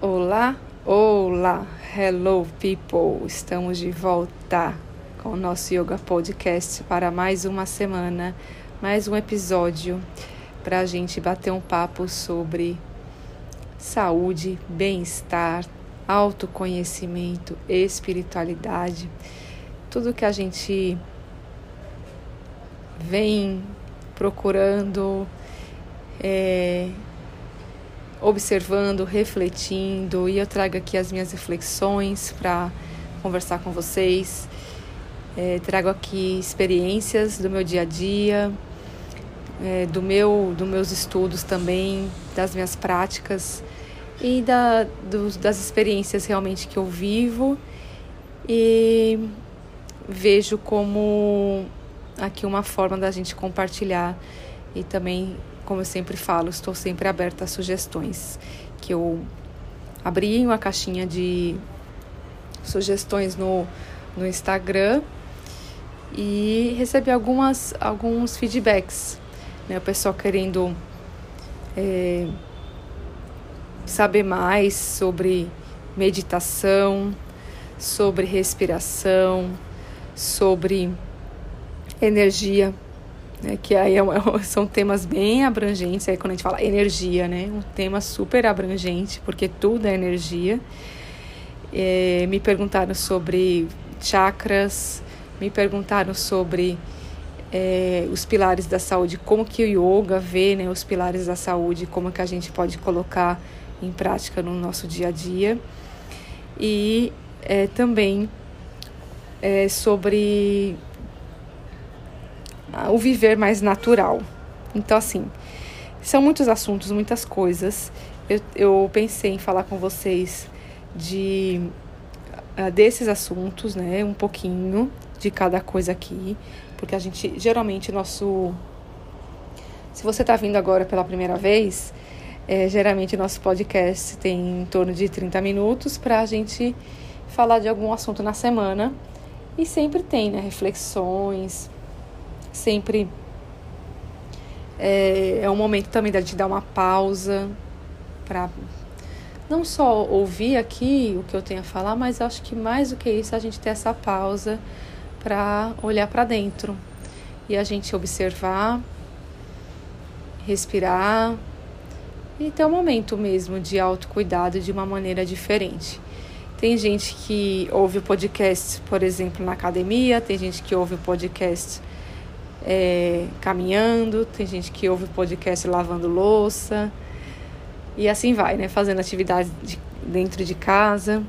Olá, olá, hello people! Estamos de volta com o nosso Yoga Podcast para mais uma semana, mais um episódio para a gente bater um papo sobre saúde, bem-estar, autoconhecimento, espiritualidade, tudo que a gente vem procurando. É, observando, refletindo, e eu trago aqui as minhas reflexões para conversar com vocês. É, trago aqui experiências do meu dia a dia, é, do meu, dos meus estudos também, das minhas práticas e da, das experiências realmente que eu vivo e vejo como aqui uma forma da gente compartilhar e também como eu sempre falo, estou sempre aberta a sugestões. Que eu abri uma caixinha de sugestões no, no Instagram e recebi algumas, alguns feedbacks. Né? O pessoal querendo é, saber mais sobre meditação, sobre respiração, sobre energia né, que aí é, são temas bem abrangentes, aí quando a gente fala energia, né, um tema super abrangente, porque tudo é energia. É, me perguntaram sobre chakras, me perguntaram sobre é, os pilares da saúde, como que o yoga vê né, os pilares da saúde, como que a gente pode colocar em prática no nosso dia a dia. E é, também é, sobre o viver mais natural. Então, assim, são muitos assuntos, muitas coisas. Eu, eu pensei em falar com vocês de desses assuntos, né? Um pouquinho de cada coisa aqui, porque a gente geralmente nosso se você está vindo agora pela primeira vez, é, geralmente nosso podcast tem em torno de 30 minutos para a gente falar de algum assunto na semana. E sempre tem, né? Reflexões, sempre é, é um momento também de dar uma pausa para não só ouvir aqui o que eu tenho a falar, mas acho que mais do que isso a gente ter essa pausa para olhar para dentro e a gente observar, respirar e ter um momento mesmo de autocuidado de uma maneira diferente. Tem gente que ouve o podcast, por exemplo, na academia, tem gente que ouve o podcast é, caminhando, tem gente que ouve podcast lavando louça e assim vai, né? Fazendo atividades de, dentro de casa.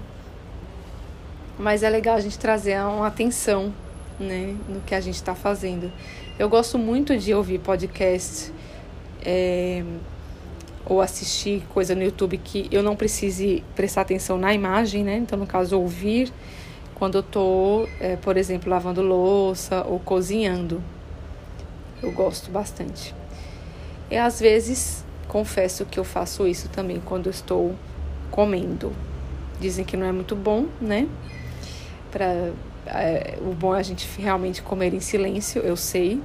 Mas é legal a gente trazer uma atenção, né, no que a gente está fazendo. Eu gosto muito de ouvir podcast é, ou assistir coisa no YouTube que eu não precise prestar atenção na imagem, né? Então, no caso, ouvir quando eu tô, é, por exemplo, lavando louça ou cozinhando. Eu gosto bastante. E às vezes confesso que eu faço isso também quando estou comendo. Dizem que não é muito bom, né? Pra, é, o bom é a gente realmente comer em silêncio, eu sei.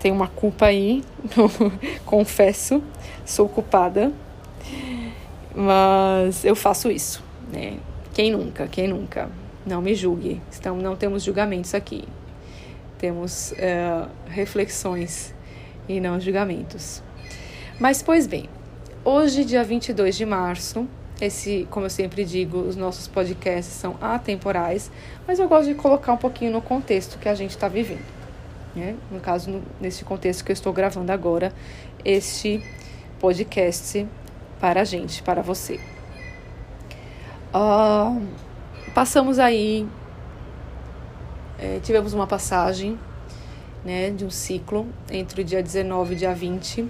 Tem uma culpa aí, confesso, sou culpada. Mas eu faço isso, né? Quem nunca, quem nunca? Não me julgue. Estamos, não temos julgamentos aqui temos é, reflexões e não julgamentos. Mas, pois bem, hoje, dia 22 de março, esse, como eu sempre digo, os nossos podcasts são atemporais, mas eu gosto de colocar um pouquinho no contexto que a gente está vivendo. Né? No caso, no, nesse contexto que eu estou gravando agora, este podcast para a gente, para você. Uh, passamos aí é, tivemos uma passagem né, de um ciclo entre o dia 19 e dia 20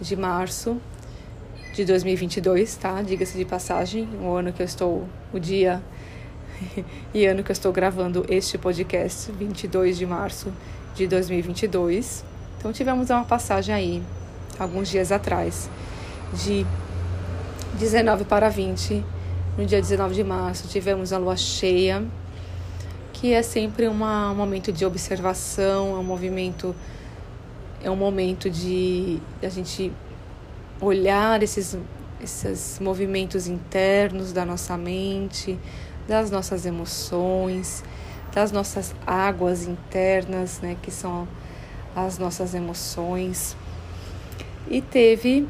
de março de 2022, tá? Diga-se de passagem, o ano que eu estou, o dia e ano que eu estou gravando este podcast, 22 de março de 2022. Então tivemos uma passagem aí, alguns dias atrás, de 19 para 20. No dia 19 de março tivemos a lua cheia que é sempre uma, um momento de observação, é um movimento, é um momento de a gente olhar esses, esses movimentos internos da nossa mente, das nossas emoções, das nossas águas internas, né, que são as nossas emoções. E teve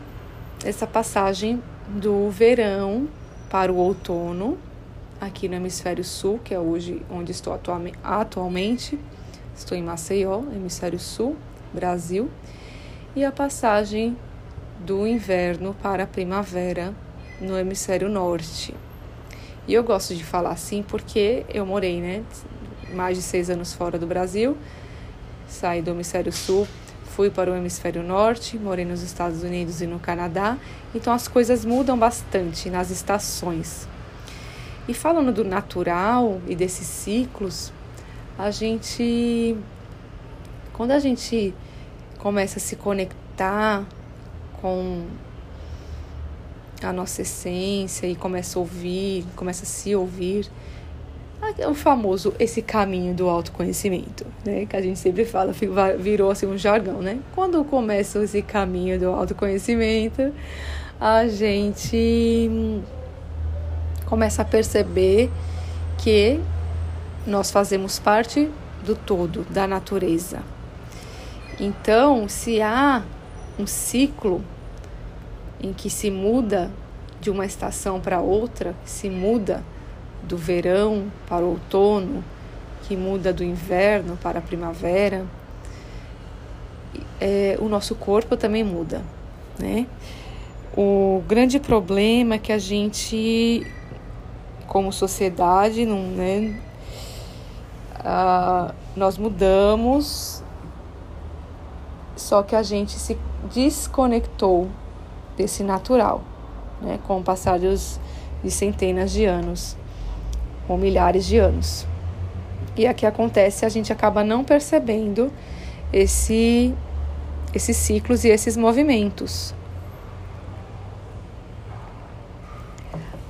essa passagem do verão para o outono, aqui no hemisfério sul, que é hoje onde estou atualmente. Estou em Maceió, hemisfério sul, Brasil. E a passagem do inverno para a primavera no hemisfério norte. E eu gosto de falar assim porque eu morei, né, mais de seis anos fora do Brasil, saí do hemisfério sul, fui para o hemisfério norte, morei nos Estados Unidos e no Canadá, então as coisas mudam bastante nas estações. E falando do natural e desses ciclos, a gente, quando a gente começa a se conectar com a nossa essência e começa a ouvir, começa a se ouvir, é o famoso esse caminho do autoconhecimento, né? Que a gente sempre fala, virou assim um jargão, né? Quando começa esse caminho do autoconhecimento, a gente começa a perceber que nós fazemos parte do todo, da natureza. Então, se há um ciclo em que se muda de uma estação para outra, se muda do verão para o outono, que muda do inverno para a primavera, é, o nosso corpo também muda, né? O grande problema é que a gente, como sociedade, não, né, uh, nós mudamos, só que a gente se desconectou desse natural, né, com o passar dos, de centenas de anos, ou milhares de anos. E aqui acontece, a gente acaba não percebendo esse, esses ciclos e esses movimentos.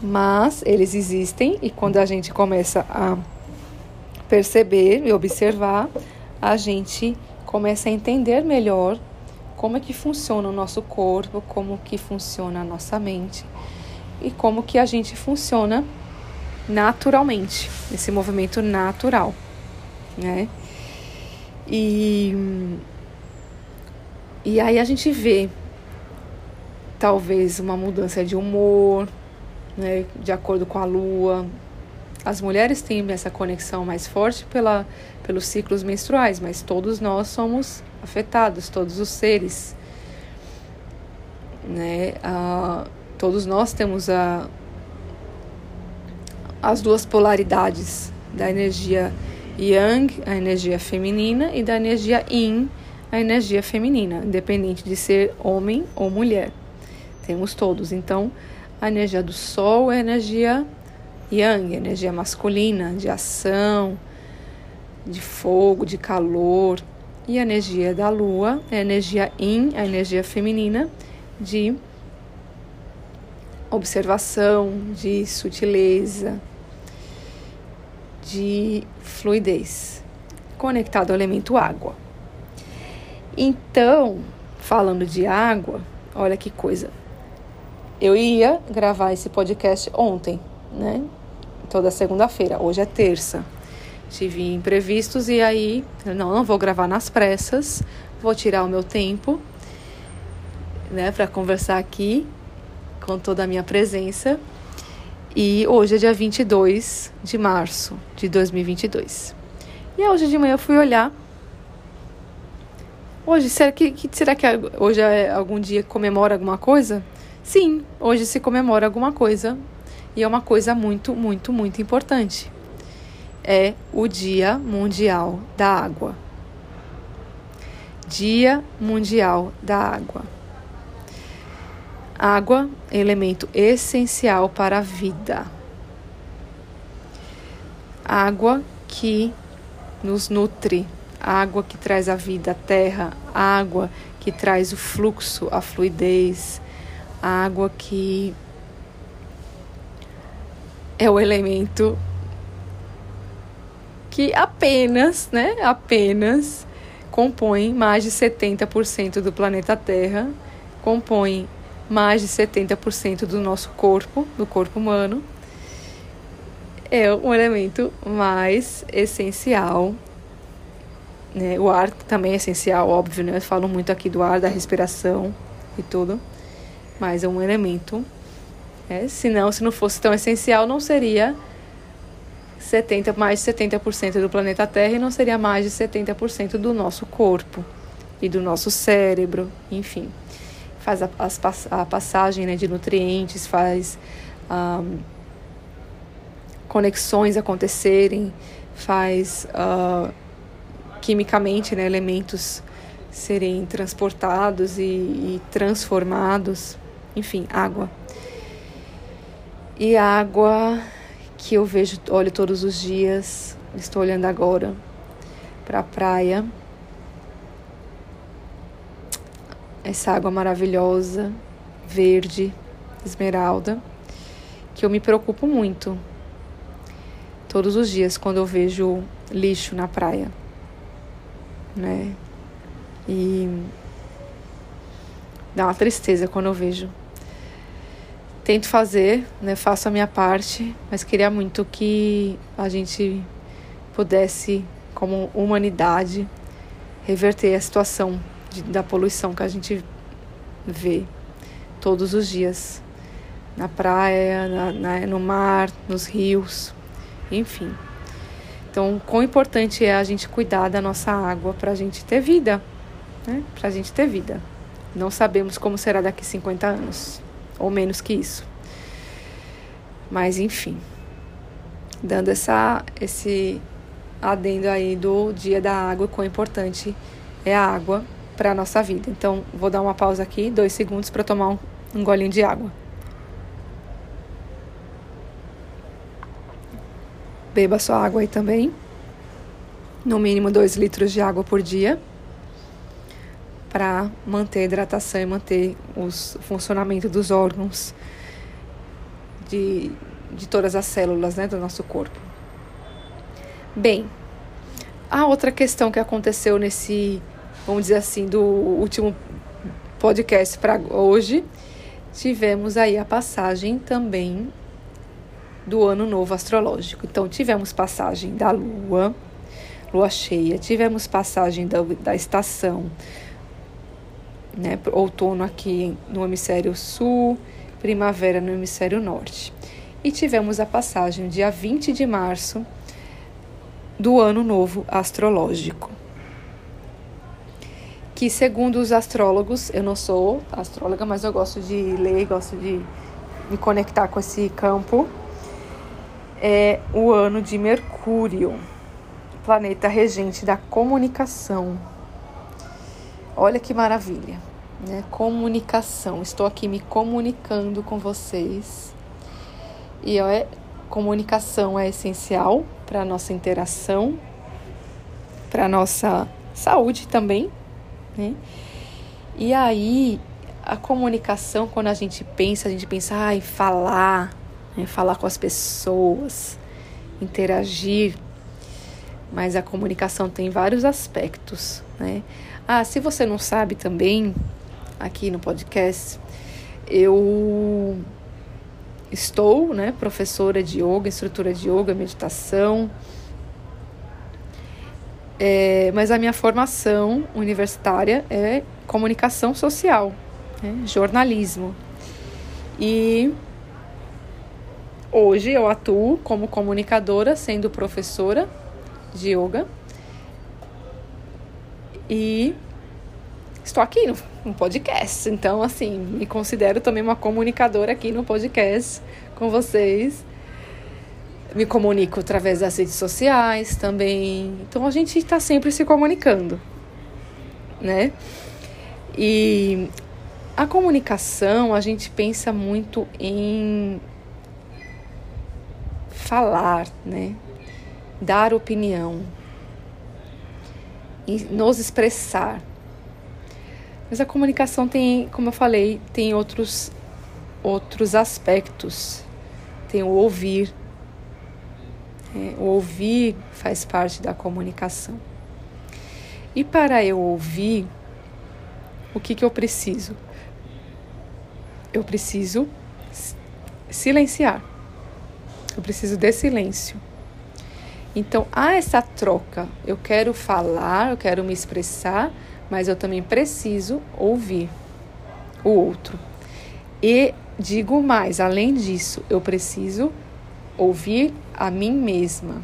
Mas eles existem e quando a gente começa a perceber e observar, a gente começa a entender melhor como é que funciona o nosso corpo, como que funciona a nossa mente e como que a gente funciona naturalmente, esse movimento natural, né? E e aí a gente vê talvez uma mudança de humor, né, de acordo com a lua. As mulheres têm essa conexão mais forte pela, pelos ciclos menstruais, mas todos nós somos afetados, todos os seres. Né? Ah, todos nós temos a, as duas polaridades da energia yang, a energia feminina, e da energia yin, a energia feminina, independente de ser homem ou mulher. Temos todos. Então, a energia do sol é a energia yang, energia masculina, de ação, de fogo, de calor. E a energia da lua é a energia yin, a energia feminina de observação, de sutileza, de fluidez, conectado ao elemento água. Então, falando de água, olha que coisa. Eu ia gravar esse podcast ontem, né? Toda segunda-feira. Hoje é terça tive imprevistos e aí, não, não vou gravar nas pressas, vou tirar o meu tempo, né, para conversar aqui com toda a minha presença. E hoje é dia 22 de março de 2022. E hoje de manhã eu fui olhar. Hoje, será que, será que hoje é algum dia que comemora alguma coisa? Sim, hoje se comemora alguma coisa. E é uma coisa muito, muito, muito importante é o Dia Mundial da Água. Dia Mundial da Água. Água é elemento essencial para a vida. Água que nos nutre, água que traz a vida à terra, água que traz o fluxo, a fluidez, água que é o elemento que apenas, né, apenas compõem mais de 70% do planeta Terra, compõem mais de 70% do nosso corpo, do corpo humano, é um elemento mais essencial. Né? O ar também é essencial, óbvio, né? Eu falo muito aqui do ar, da respiração e tudo, mas é um elemento. É, se não, se não fosse tão essencial, não seria 70, mais de 70% do planeta Terra e não seria mais de 70% do nosso corpo e do nosso cérebro, enfim. Faz a, a passagem né, de nutrientes, faz um, conexões acontecerem, faz uh, quimicamente né, elementos serem transportados e, e transformados, enfim, água. E água que eu vejo, olho todos os dias, estou olhando agora para a praia. Essa água maravilhosa, verde, esmeralda, que eu me preocupo muito todos os dias quando eu vejo lixo na praia, né? E dá uma tristeza quando eu vejo tento fazer, né, faço a minha parte, mas queria muito que a gente pudesse, como humanidade, reverter a situação de, da poluição que a gente vê todos os dias na praia, na, na, no mar, nos rios, enfim. Então, quão importante é a gente cuidar da nossa água para a gente ter vida, né? Para a gente ter vida. Não sabemos como será daqui 50 anos ou menos que isso. Mas enfim, dando essa esse adendo aí do dia da água, quão importante é a água para a nossa vida. Então, vou dar uma pausa aqui, dois segundos para tomar um, um golinho de água. Beba sua água aí também. No mínimo dois litros de água por dia para manter a hidratação e manter os, o funcionamento dos órgãos de, de todas as células né, do nosso corpo. Bem, a outra questão que aconteceu nesse, vamos dizer assim, do último podcast para hoje, tivemos aí a passagem também do ano novo astrológico. Então, tivemos passagem da lua, lua cheia, tivemos passagem da, da estação né? Outono aqui no hemisfério sul, primavera no hemisfério norte. E tivemos a passagem dia 20 de março do ano novo astrológico. Que segundo os astrólogos, eu não sou astróloga, mas eu gosto de ler, gosto de me conectar com esse campo. É o ano de Mercúrio, planeta regente da comunicação Olha que maravilha, né? Comunicação. Estou aqui me comunicando com vocês. E é, comunicação é essencial para a nossa interação, para a nossa saúde também, né? E aí, a comunicação, quando a gente pensa, a gente pensa ah, em falar, né? falar com as pessoas, interagir. Mas a comunicação tem vários aspectos, né? Ah, se você não sabe também, aqui no podcast, eu estou, né, professora de yoga, instrutora de yoga, meditação. É, mas a minha formação universitária é comunicação social, né, jornalismo. E hoje eu atuo como comunicadora, sendo professora de yoga e estou aqui no, no, podcast. Então, assim, me considero também uma comunicadora aqui no podcast com vocês. Me comunico através das redes sociais também. Então, a gente está sempre se comunicando, né? E a comunicação, a gente pensa muito em falar, né? Dar opinião, nos expressar. Mas a comunicação tem, como eu falei, tem outros outros aspectos. Tem o ouvir. É, o ouvir faz parte da comunicação. E para eu ouvir, o que, que eu preciso? eu preciso silenciar. Eu preciso de silêncio. Então há essa troca. Eu quero falar, eu quero me expressar, mas eu também preciso ouvir o outro. E digo mais, além disso, eu preciso ouvir a mim mesma.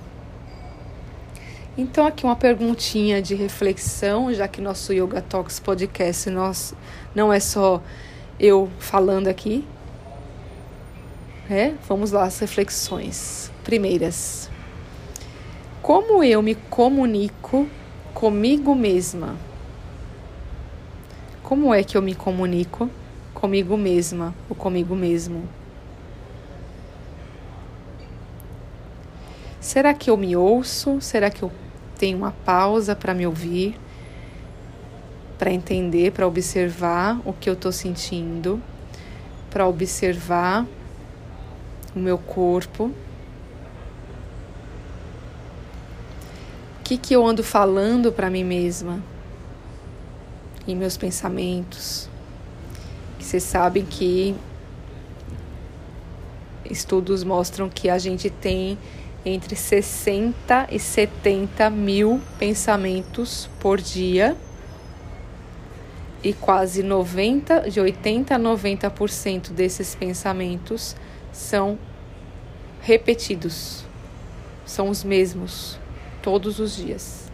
Então, aqui uma perguntinha de reflexão, já que nosso Yoga Talks podcast nós, não é só eu falando aqui. É? Vamos lá, as reflexões. Primeiras. Como eu me comunico comigo mesma? Como é que eu me comunico comigo mesma ou comigo mesmo? Será que eu me ouço? Será que eu tenho uma pausa para me ouvir? Para entender, para observar o que eu estou sentindo, para observar o meu corpo que, que eu ando falando para mim mesma em meus pensamentos. Vocês sabem que estudos mostram que a gente tem entre 60 e 70 mil pensamentos por dia e quase 90, de 80 a 90% desses pensamentos são repetidos, são os mesmos todos os dias.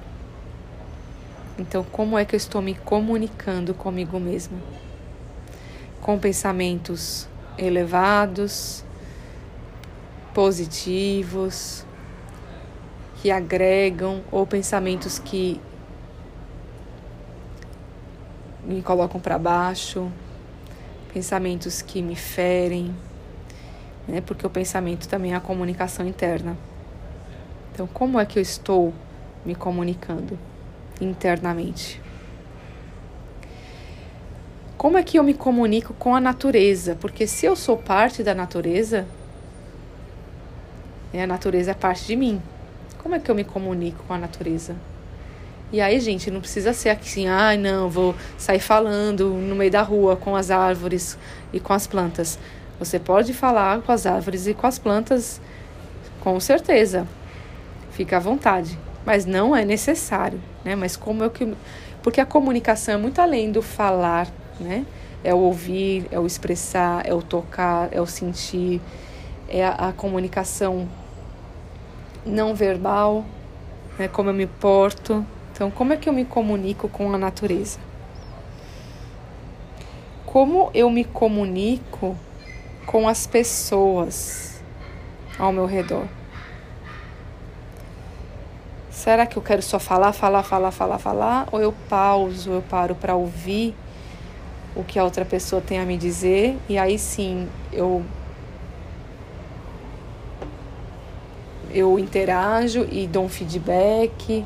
Então, como é que eu estou me comunicando comigo mesma? Com pensamentos elevados, positivos, que agregam, ou pensamentos que me colocam para baixo, pensamentos que me ferem, né? Porque o pensamento também é a comunicação interna. Então, como é que eu estou me comunicando internamente? Como é que eu me comunico com a natureza? Porque se eu sou parte da natureza, né, a natureza é parte de mim. Como é que eu me comunico com a natureza? E aí, gente, não precisa ser assim, ai, ah, não, vou sair falando no meio da rua com as árvores e com as plantas. Você pode falar com as árvores e com as plantas, com certeza. Fica à vontade, mas não é necessário, né? Mas como é que porque a comunicação é muito além do falar, né? É o ouvir, é o expressar, é o tocar, é o sentir, é a, a comunicação não verbal, né? Como eu me porto. Então, como é que eu me comunico com a natureza? Como eu me comunico com as pessoas ao meu redor? Será que eu quero só falar, falar, falar, falar, falar? Ou eu pauso, eu paro para ouvir o que a outra pessoa tem a me dizer e aí sim eu eu interajo e dou um feedback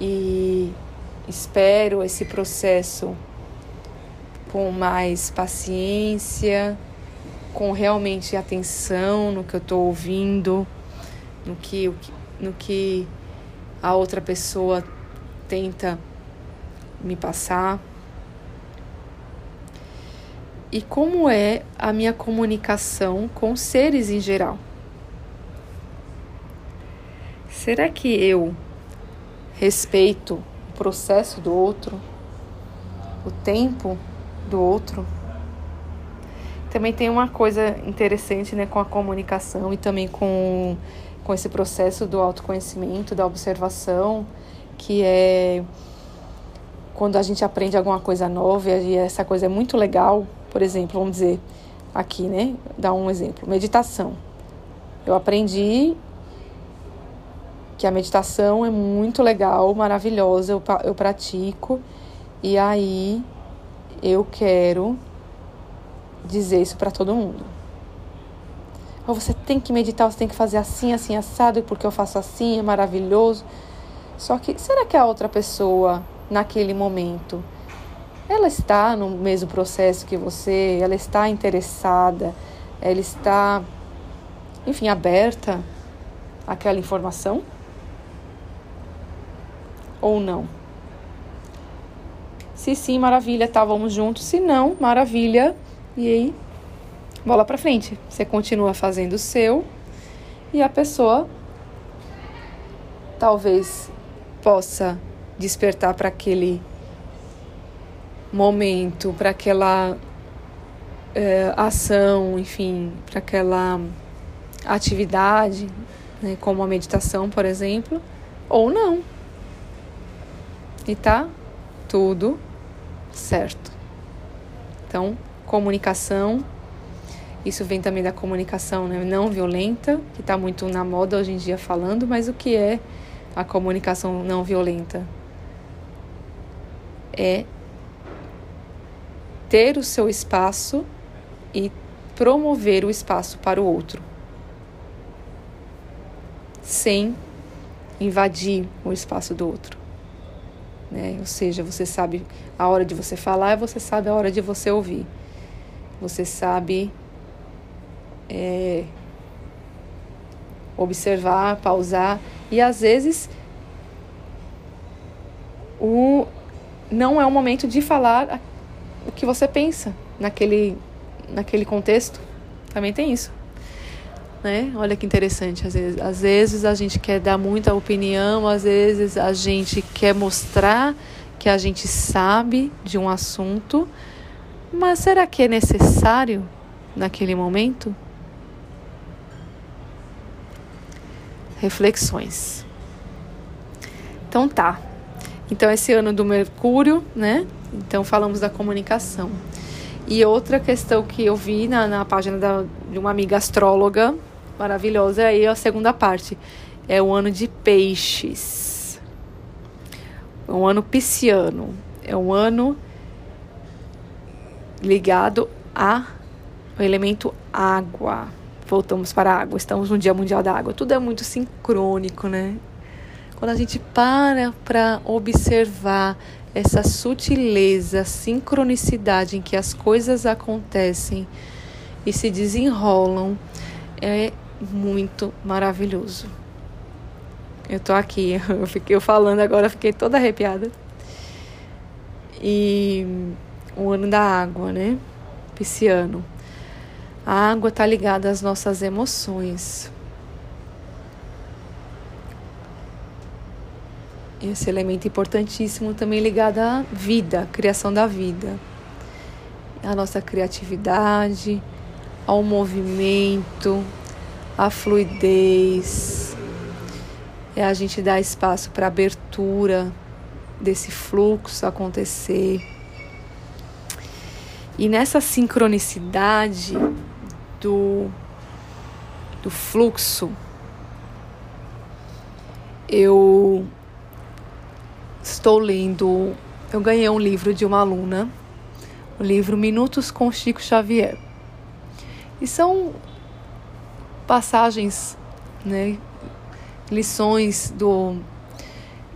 e espero esse processo com mais paciência, com realmente atenção no que eu estou ouvindo, no que, no que a outra pessoa tenta me passar. E como é a minha comunicação com seres em geral? Será que eu respeito o processo do outro, o tempo do outro? Também tem uma coisa interessante né, com a comunicação e também com com esse processo do autoconhecimento, da observação, que é quando a gente aprende alguma coisa nova e essa coisa é muito legal, por exemplo, vamos dizer aqui, né? Dar um exemplo, meditação. Eu aprendi que a meditação é muito legal, maravilhosa, eu, eu pratico e aí eu quero dizer isso para todo mundo ou você tem que meditar, você tem que fazer assim, assim, assado, porque eu faço assim, é maravilhoso. Só que será que a outra pessoa, naquele momento, ela está no mesmo processo que você, ela está interessada, ela está, enfim, aberta àquela informação? Ou não? Se sim, maravilha, tá, vamos juntos. Se não, maravilha. E aí, bola para frente. Você continua fazendo o seu e a pessoa talvez possa despertar para aquele momento, para aquela é, ação, enfim, para aquela atividade, né, como a meditação, por exemplo, ou não. E tá tudo certo. Então, comunicação, isso vem também da comunicação né, não violenta, que está muito na moda hoje em dia falando, mas o que é a comunicação não violenta? É ter o seu espaço e promover o espaço para o outro, sem invadir o espaço do outro. Né? Ou seja, você sabe a hora de você falar você sabe a hora de você ouvir. Você sabe é, observar, pausar e às vezes o não é o momento de falar o que você pensa naquele naquele contexto. Também tem isso. Né? Olha que interessante, às vezes, às vezes a gente quer dar muita opinião, às vezes a gente quer mostrar que a gente sabe de um assunto, mas será que é necessário naquele momento? Reflexões. Então tá. Então esse ano do Mercúrio, né? Então falamos da comunicação. E outra questão que eu vi na, na página da, de uma amiga astróloga maravilhosa é aí a segunda parte. É o ano de peixes. É um ano pisciano. É um ano ligado ao elemento água. Voltamos para a água. Estamos no Dia Mundial da Água. Tudo é muito sincrônico, né? Quando a gente para para observar essa sutileza, sincronicidade em que as coisas acontecem e se desenrolam, é muito maravilhoso. Eu tô aqui, eu fiquei falando agora, fiquei toda arrepiada. E o ano da água, né? Pisciano. A água tá ligada às nossas emoções. Esse elemento importantíssimo também ligado à vida, à criação da vida. A nossa criatividade, ao movimento, à fluidez. É a gente dar espaço para abertura desse fluxo acontecer. E nessa sincronicidade do, do fluxo, eu estou lendo. Eu ganhei um livro de uma aluna, o livro Minutos com Chico Xavier. E são passagens, né, lições do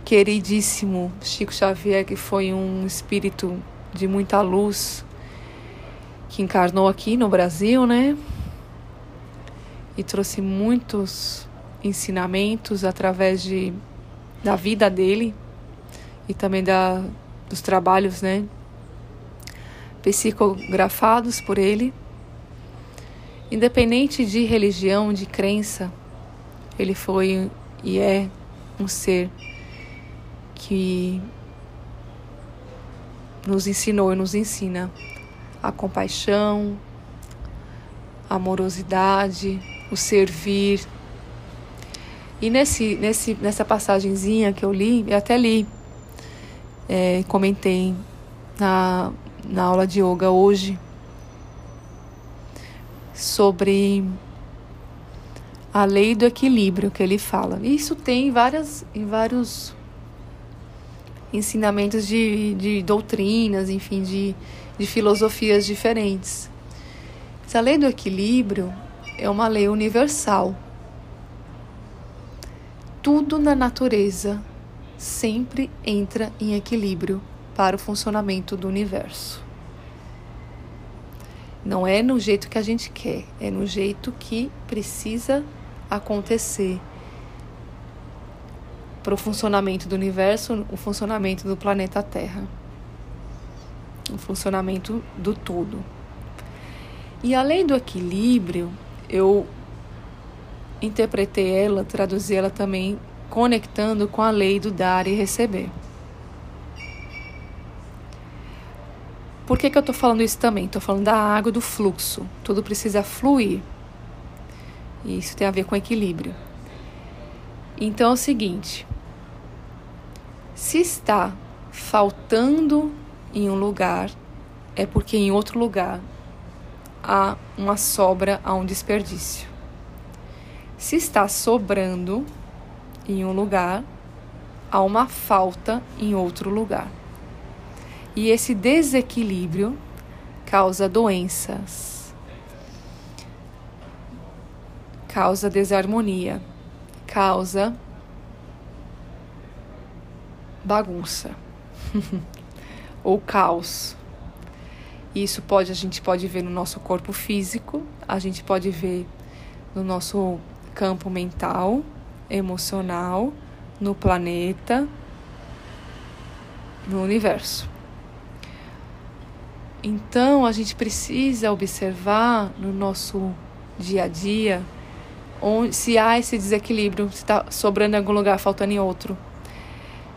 queridíssimo Chico Xavier, que foi um espírito de muita luz, que encarnou aqui no Brasil, né? E trouxe muitos ensinamentos através de, da vida dele e também da, dos trabalhos, né? Psicografados por ele. Independente de religião, de crença, ele foi e é um ser que nos ensinou e nos ensina a compaixão, a amorosidade, o servir. E nesse, nesse, nessa passagenzinha que eu li, eu até li, é, comentei na, na aula de yoga hoje, sobre a lei do equilíbrio que ele fala. Isso tem em, várias, em vários ensinamentos de, de doutrinas, enfim, de, de filosofias diferentes. Essa lei do equilíbrio é uma lei universal. Tudo na natureza sempre entra em equilíbrio para o funcionamento do universo. Não é no jeito que a gente quer, é no jeito que precisa acontecer para o funcionamento do universo, o funcionamento do planeta Terra, o funcionamento do todo. E a lei do equilíbrio, eu interpretei ela, traduzi ela também conectando com a lei do dar e receber. Por que, que eu estou falando isso também? Estou falando da água, do fluxo. Tudo precisa fluir. E isso tem a ver com equilíbrio. Então é o seguinte: se está faltando em um lugar, é porque em outro lugar há uma sobra, há um desperdício. Se está sobrando em um lugar, há uma falta em outro lugar. E esse desequilíbrio causa doenças, causa desarmonia, causa bagunça ou caos. Isso pode a gente pode ver no nosso corpo físico, a gente pode ver no nosso campo mental, emocional, no planeta, no universo. Então a gente precisa observar no nosso dia a dia onde, se há esse desequilíbrio, se está sobrando em algum lugar, faltando em outro.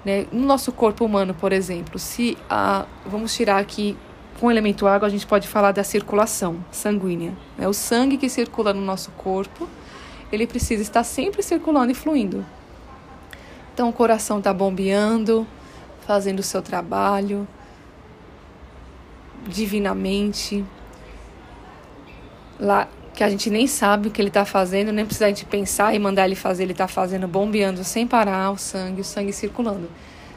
Né? No nosso corpo humano, por exemplo, se a, vamos tirar aqui com o elemento água, a gente pode falar da circulação sanguínea. Né? O sangue que circula no nosso corpo, ele precisa estar sempre circulando e fluindo. Então o coração está bombeando, fazendo o seu trabalho, divinamente, lá que a gente nem sabe o que ele está fazendo, nem precisa a gente pensar e mandar ele fazer, ele está fazendo, bombeando sem parar o sangue, o sangue circulando.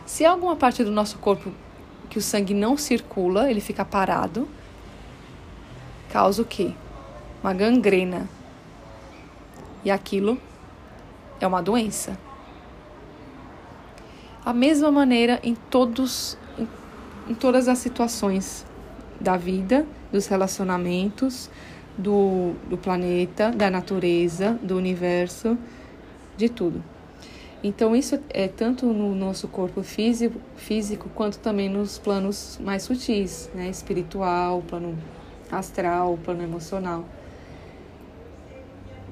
Se alguma parte do nosso corpo que o sangue não circula, ele fica parado, causa o quê? Uma gangrena. E aquilo é uma doença. A mesma maneira em todos em, em todas as situações da vida, dos relacionamentos, do, do planeta, da natureza, do universo, de tudo. Então, isso é tanto no nosso corpo físico, físico quanto também nos planos mais sutis, né? espiritual, plano astral, plano emocional.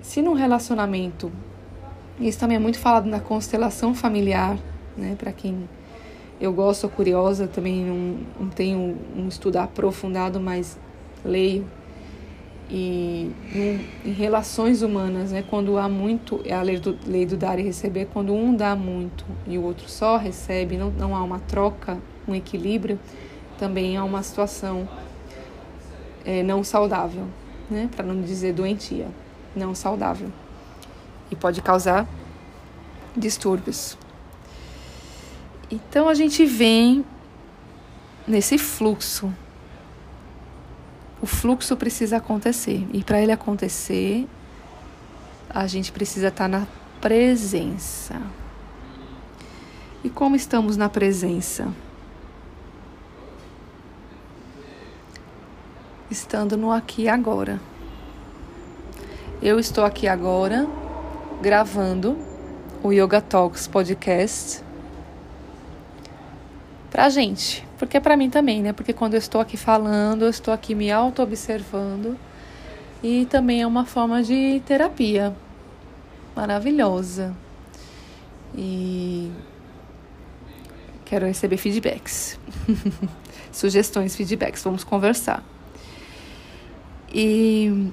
Se no relacionamento, isso também é muito falado na constelação familiar, né? para quem eu gosto, curiosa, também não, não tenho um estudo aprofundado, mas leio. E em, em relações humanas, né, quando há muito, é a lei do, lei do dar e receber, quando um dá muito e o outro só recebe, não, não há uma troca, um equilíbrio, também há uma situação é, não saudável, né, para não dizer doentia, não saudável. E pode causar distúrbios. Então a gente vem nesse fluxo. O fluxo precisa acontecer. E para ele acontecer, a gente precisa estar tá na presença. E como estamos na presença? Estando no aqui e agora. Eu estou aqui agora gravando o Yoga Talks podcast pra gente. Porque é pra mim também, né? Porque quando eu estou aqui falando, eu estou aqui me auto-observando. E também é uma forma de terapia maravilhosa. E quero receber feedbacks. Sugestões, feedbacks. Vamos conversar. E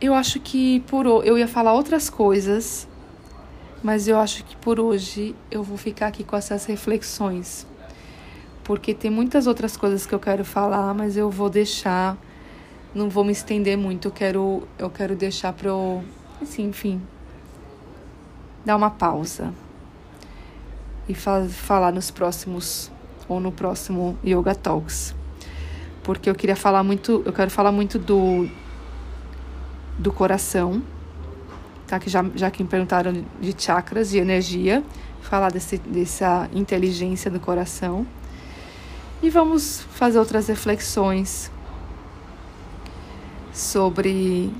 eu acho que por eu ia falar outras coisas, mas eu acho que por hoje eu vou ficar aqui com essas reflexões porque tem muitas outras coisas que eu quero falar, mas eu vou deixar, não vou me estender muito, eu quero, eu quero deixar para eu, assim, enfim, dar uma pausa e fa falar nos próximos ou no próximo Yoga Talks. Porque eu queria falar muito, eu quero falar muito do do coração, tá? Que já, já que me perguntaram de chakras, de energia, falar desse, dessa inteligência do coração e vamos fazer outras reflexões sobre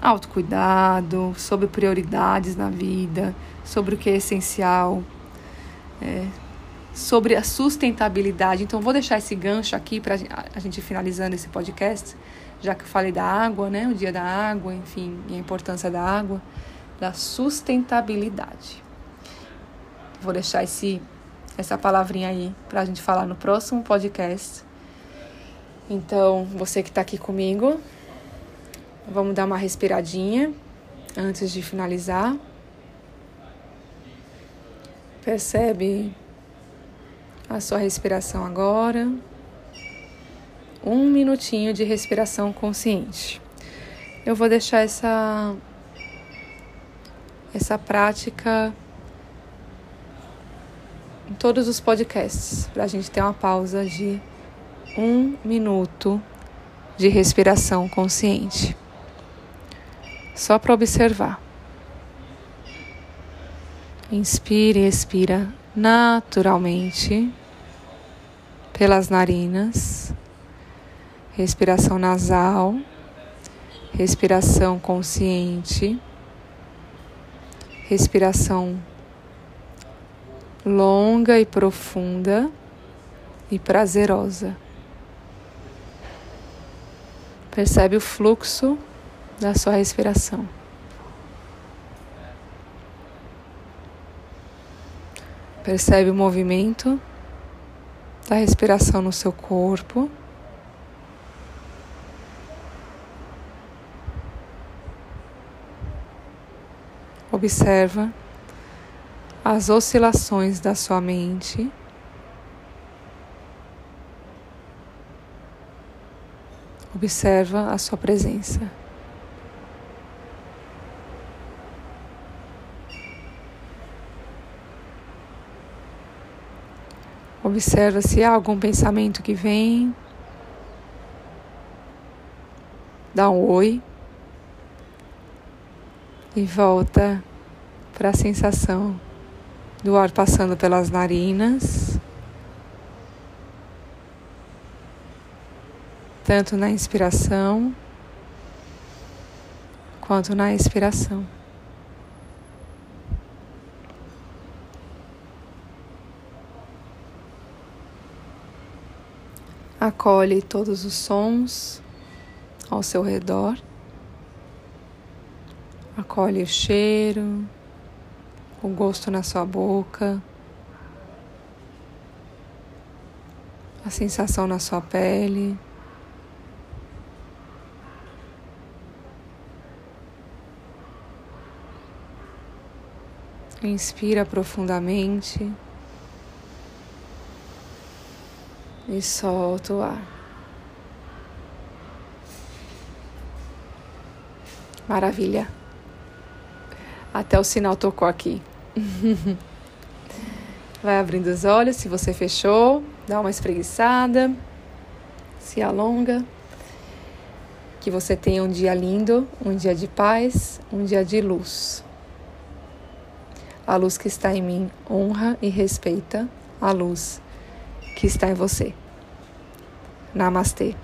autocuidado, sobre prioridades na vida, sobre o que é essencial, é, sobre a sustentabilidade. Então, vou deixar esse gancho aqui para a gente finalizando esse podcast, já que eu falei da água, né? O dia da água, enfim, e a importância da água, da sustentabilidade. Vou deixar esse, essa palavrinha aí para a gente falar no próximo podcast. Então, você que está aqui comigo, vamos dar uma respiradinha antes de finalizar. Percebe a sua respiração agora. Um minutinho de respiração consciente. Eu vou deixar essa essa prática todos os podcasts para a gente ter uma pausa de um minuto de respiração consciente. Só para observar. Inspire e expira naturalmente pelas narinas, respiração nasal, respiração consciente, respiração longa e profunda e prazerosa. Percebe o fluxo da sua respiração. Percebe o movimento da respiração no seu corpo. Observa as oscilações da sua mente. Observa a sua presença. Observa se há algum pensamento que vem. Dá um oi. E volta para a sensação do ar passando pelas narinas. Tanto na inspiração quanto na expiração. Acolhe todos os sons ao seu redor. Acolhe o cheiro, o gosto na sua boca, a sensação na sua pele. Inspira profundamente. e solta o ar. Maravilha. Até o sinal tocou aqui. Vai abrindo os olhos, se você fechou, dá uma espreguiçada, se alonga. Que você tenha um dia lindo, um dia de paz, um dia de luz. A luz que está em mim honra e respeita a luz que está em você. Namastê.